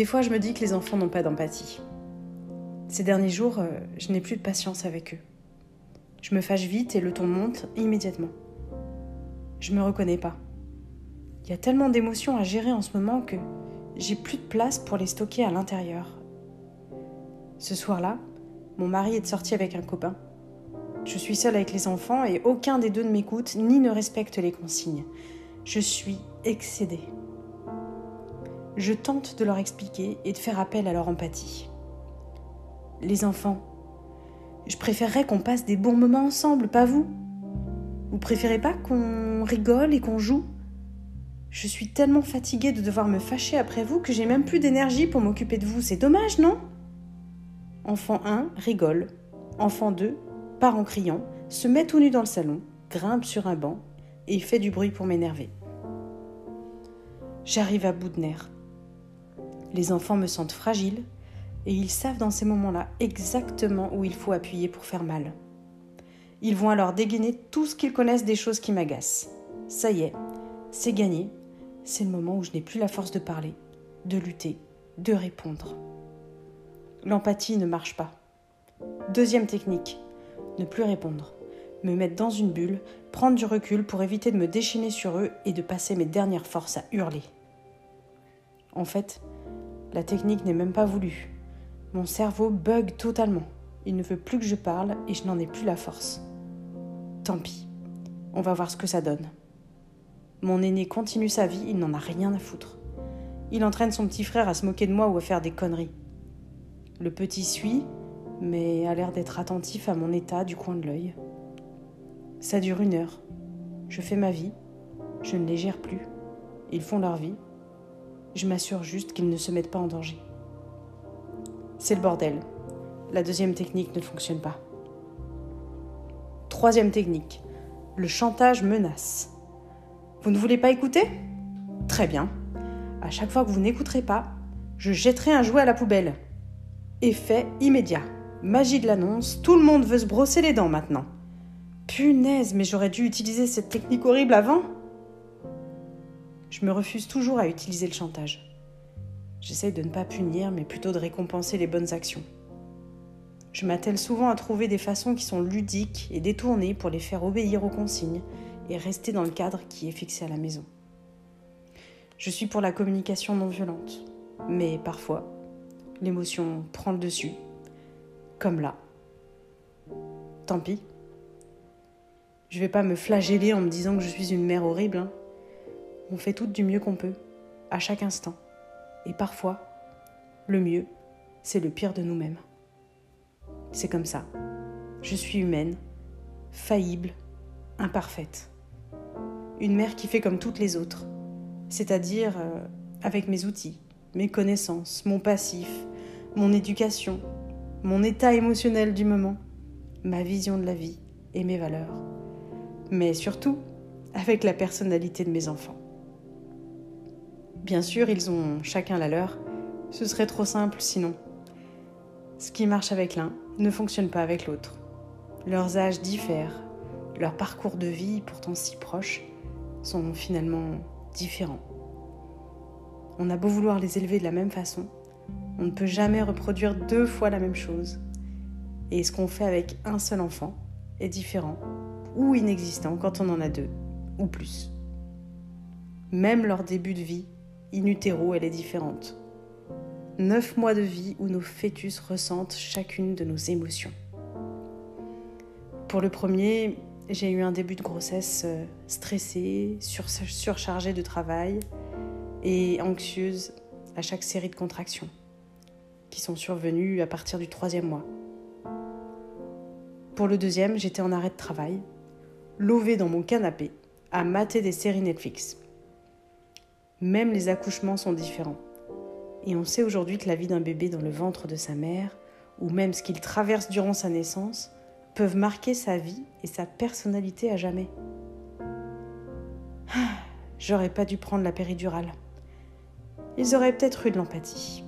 Des fois, je me dis que les enfants n'ont pas d'empathie. Ces derniers jours, euh, je n'ai plus de patience avec eux. Je me fâche vite et le ton monte immédiatement. Je me reconnais pas. Il y a tellement d'émotions à gérer en ce moment que j'ai plus de place pour les stocker à l'intérieur. Ce soir-là, mon mari est sorti avec un copain. Je suis seule avec les enfants et aucun des deux ne m'écoute ni ne respecte les consignes. Je suis excédée. Je tente de leur expliquer et de faire appel à leur empathie. Les enfants, je préférerais qu'on passe des bons moments ensemble, pas vous? Vous préférez pas qu'on rigole et qu'on joue? Je suis tellement fatiguée de devoir me fâcher après vous que j'ai même plus d'énergie pour m'occuper de vous. C'est dommage, non? Enfant 1 rigole. Enfant 2 part en criant, se met tout nu dans le salon, grimpe sur un banc et fait du bruit pour m'énerver. J'arrive à bout de nerfs. Les enfants me sentent fragile et ils savent dans ces moments-là exactement où il faut appuyer pour faire mal. Ils vont alors dégainer tout ce qu'ils connaissent des choses qui m'agacent. Ça y est, c'est gagné. C'est le moment où je n'ai plus la force de parler, de lutter, de répondre. L'empathie ne marche pas. Deuxième technique, ne plus répondre. Me mettre dans une bulle, prendre du recul pour éviter de me déchaîner sur eux et de passer mes dernières forces à hurler. En fait, la technique n'est même pas voulue. Mon cerveau bug totalement. Il ne veut plus que je parle et je n'en ai plus la force. Tant pis. On va voir ce que ça donne. Mon aîné continue sa vie, il n'en a rien à foutre. Il entraîne son petit frère à se moquer de moi ou à faire des conneries. Le petit suit, mais a l'air d'être attentif à mon état du coin de l'œil. Ça dure une heure. Je fais ma vie, je ne les gère plus. Ils font leur vie. Je m'assure juste qu'ils ne se mettent pas en danger. C'est le bordel. La deuxième technique ne fonctionne pas. Troisième technique, le chantage menace. Vous ne voulez pas écouter? Très bien. À chaque fois que vous n'écouterez pas, je jetterai un jouet à la poubelle. Effet immédiat. Magie de l'annonce, tout le monde veut se brosser les dents maintenant. Punaise, mais j'aurais dû utiliser cette technique horrible avant? Je me refuse toujours à utiliser le chantage. J'essaye de ne pas punir, mais plutôt de récompenser les bonnes actions. Je m'attelle souvent à trouver des façons qui sont ludiques et détournées pour les faire obéir aux consignes et rester dans le cadre qui est fixé à la maison. Je suis pour la communication non violente, mais parfois, l'émotion prend le dessus, comme là. Tant pis. Je vais pas me flageller en me disant que je suis une mère horrible. Hein. On fait tout du mieux qu'on peut, à chaque instant. Et parfois, le mieux, c'est le pire de nous-mêmes. C'est comme ça. Je suis humaine, faillible, imparfaite. Une mère qui fait comme toutes les autres, c'est-à-dire euh, avec mes outils, mes connaissances, mon passif, mon éducation, mon état émotionnel du moment, ma vision de la vie et mes valeurs. Mais surtout, avec la personnalité de mes enfants. Bien sûr, ils ont chacun la leur. Ce serait trop simple sinon. Ce qui marche avec l'un ne fonctionne pas avec l'autre. Leurs âges diffèrent, leurs parcours de vie, pourtant si proches, sont finalement différents. On a beau vouloir les élever de la même façon, on ne peut jamais reproduire deux fois la même chose. Et ce qu'on fait avec un seul enfant est différent ou inexistant quand on en a deux ou plus. Même leur début de vie in utero, elle est différente. Neuf mois de vie où nos fœtus ressentent chacune de nos émotions. Pour le premier, j'ai eu un début de grossesse euh, stressée, surchargée de travail et anxieuse à chaque série de contractions qui sont survenues à partir du troisième mois. Pour le deuxième, j'étais en arrêt de travail, lovée dans mon canapé, à mater des séries Netflix. Même les accouchements sont différents. Et on sait aujourd'hui que la vie d'un bébé dans le ventre de sa mère, ou même ce qu'il traverse durant sa naissance, peuvent marquer sa vie et sa personnalité à jamais. Ah, j'aurais pas dû prendre la péridurale. Ils auraient peut-être eu de l'empathie.